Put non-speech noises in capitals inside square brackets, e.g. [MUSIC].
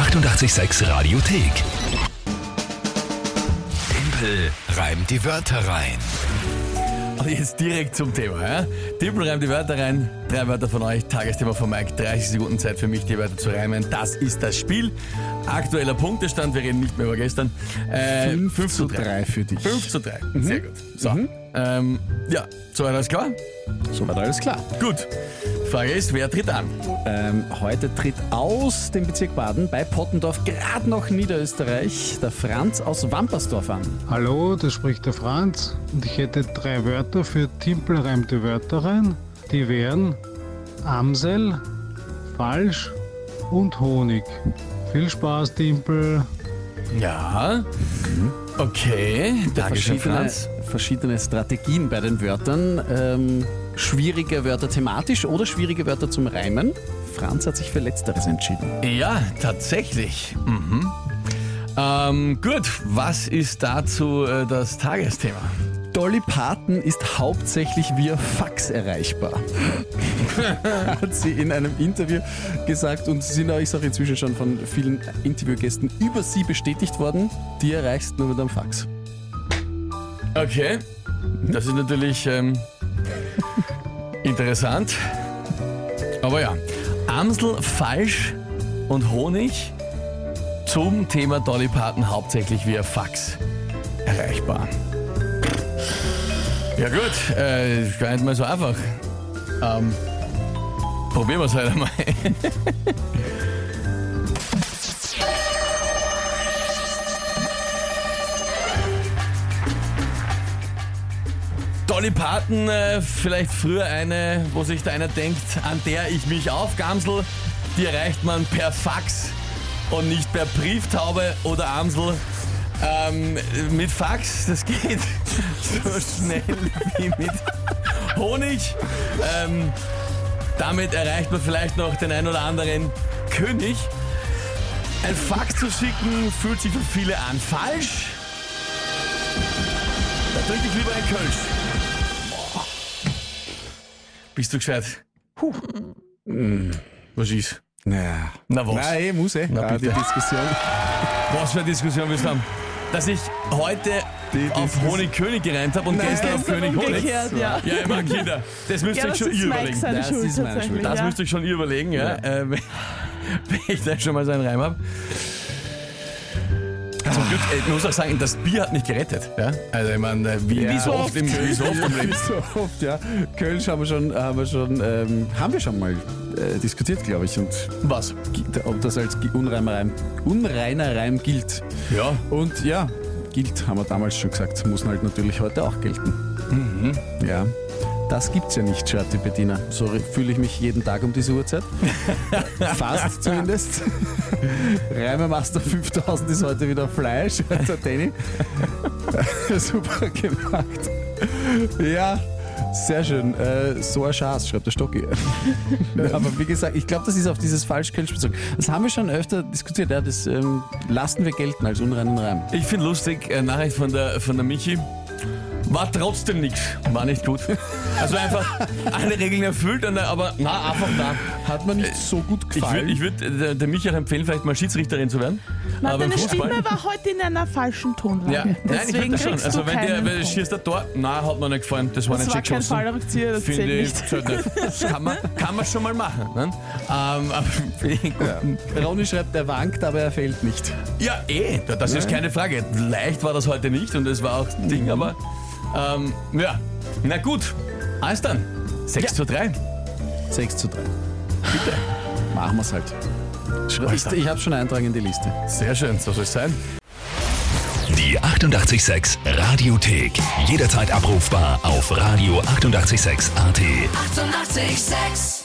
886 Radiothek. Tempel reimt die Wörter rein. Und jetzt direkt zum Thema. Ja? Tippel reimt die Wörter rein. Drei Wörter von euch. Tagesthema von Mike. 30 Sekunden Zeit für mich, die Wörter zu reimen. Das ist das Spiel. Aktueller Punktestand. Wir reden nicht mehr über gestern. Äh, 5 zu 3 für dich. 5 zu 3. Sehr gut. So. Ähm, ja, so alles klar? Soweit alles klar. Gut. Frage ist, wer tritt an? Ähm, heute tritt aus dem Bezirk Baden bei Pottendorf, gerade noch Niederösterreich, der Franz aus Wampersdorf an. Hallo, da spricht der Franz und ich hätte drei Wörter für Timpel reimte Wörter rein. Die wären Amsel, Falsch und Honig. Viel Spaß, Timpel. Ja. Okay. Dankeschön, Verschiedene, Franz. verschiedene Strategien bei den Wörtern. Ähm, schwierige Wörter thematisch oder schwierige Wörter zum Reimen. Franz hat sich für Letzteres entschieden. Ja, tatsächlich. Mhm. Ähm, gut, was ist dazu äh, das Tagesthema? Dolly Parton ist hauptsächlich via Fax erreichbar. [LAUGHS] Hat sie in einem Interview gesagt und sie sind auch, ich sage inzwischen schon von vielen Interviewgästen über sie bestätigt worden. Die erreichst nur mit einem Fax. Okay, das ist natürlich ähm, interessant. Aber ja, Amsel, Falsch und Honig zum Thema Dolly Parton hauptsächlich via Fax erreichbar. Ja gut, äh, gar nicht mal so einfach. Ähm, probieren wir es halt einmal. [LAUGHS] Dolly Parton, äh, vielleicht früher eine, wo sich da einer denkt, an der ich mich aufgamsel, die erreicht man per Fax und nicht per Brieftaube oder Amsel. Ähm, mit Fax, das geht [LAUGHS] so schnell wie mit Honig. Ähm, damit erreicht man vielleicht noch den ein oder anderen König. Ein Fax zu schicken fühlt sich für viele an falsch. Da trinke ich lieber ein Kölsch. Boah. Bist du gescheit? Puh. Was ist? Naja. Na was? Nein, eh, muss eh. Na, Ah, die bitte. Diskussion. Was für eine Diskussion wir haben. Dass ich heute Die auf Honig König gereimt habe und Nein. gestern auf König Honig. Ja. Ja, immer Kinder. Das müsst ihr Ja, euch schon ihr überlegen. Das Schuld ist meine. Schuld. Das ja. müsst ihr euch schon ihr überlegen, ja. Äh, wenn, [LAUGHS] wenn ich da schon mal so einen Reim habe. Zum Glück, ich muss auch sagen, das Bier hat mich gerettet. Ja? Also ich meine, äh, wie, Ja. wie so oft im, wie so oft im Leben. [LAUGHS] so oft, ja. Kölsch haben wir schon, haben wir schon, ähm, haben wir schon mal äh, diskutiert, glaube ich. Und Was? ob das als unreiner Reim, unreiner Reim gilt. Ja. Und ja, gilt, haben wir damals schon gesagt, muss halt natürlich heute auch gelten. Mhm. Ja. Das gibt's ja nicht, Shirty Bettina. So re- fühle ich mich jeden Tag um diese Uhrzeit. [LAUGHS] Fast zumindest. Reimemaster 5000 ist heute wieder Fleisch, der Danny. [LAUGHS] Super gemacht. Ja, sehr schön. Äh, so ein Schatz, schreibt der Stocki. [LAUGHS] Aber wie gesagt, ich glaube, das ist auf dieses Falschkölsch bezogen. Das haben wir schon öfter diskutiert. Ja, das ähm, lassen wir gelten als unreinen Reim. Ich finde lustig, äh, Nachricht von der, von der Michi. War trotzdem nichts. War nicht gut. Also einfach [LAUGHS] alle Regeln erfüllt, aber na, einfach na. Hat mir nicht so gut Ich würde ich würd, äh, der, Michi auch empfehlen, vielleicht mal Schiedsrichterin zu werden. Na, aber deine Fußball. Stimme war heute in einer falschen Tonlage. Ja, nein, ich Deswegen finde das schon. Also du wenn Punkt. schießt der Tor, nein, hat mir nicht gefallen. Das war Das nicht war schön kein geschossen. Fallrückzieher, das Finde ich, nicht. Das kann man, kann man schon mal machen. Ne? Ähm, [LAUGHS] ich gut. Ronny schreibt, er wankt, aber er fällt nicht. Ja, eh, da- das ist keine Frage. Leicht war das heute nicht und es war auch Ding, aber ähm, ja, na gut. Alles dann. 6 zu 3. 6 zu 3. Bitte. Machen wir es halt. Schre- Ich, ich habe schon eintragen in die Liste. Sehr schön, so soll es sein. Die 886 Radiothek. Jederzeit abrufbar auf radio886.at. 886! 886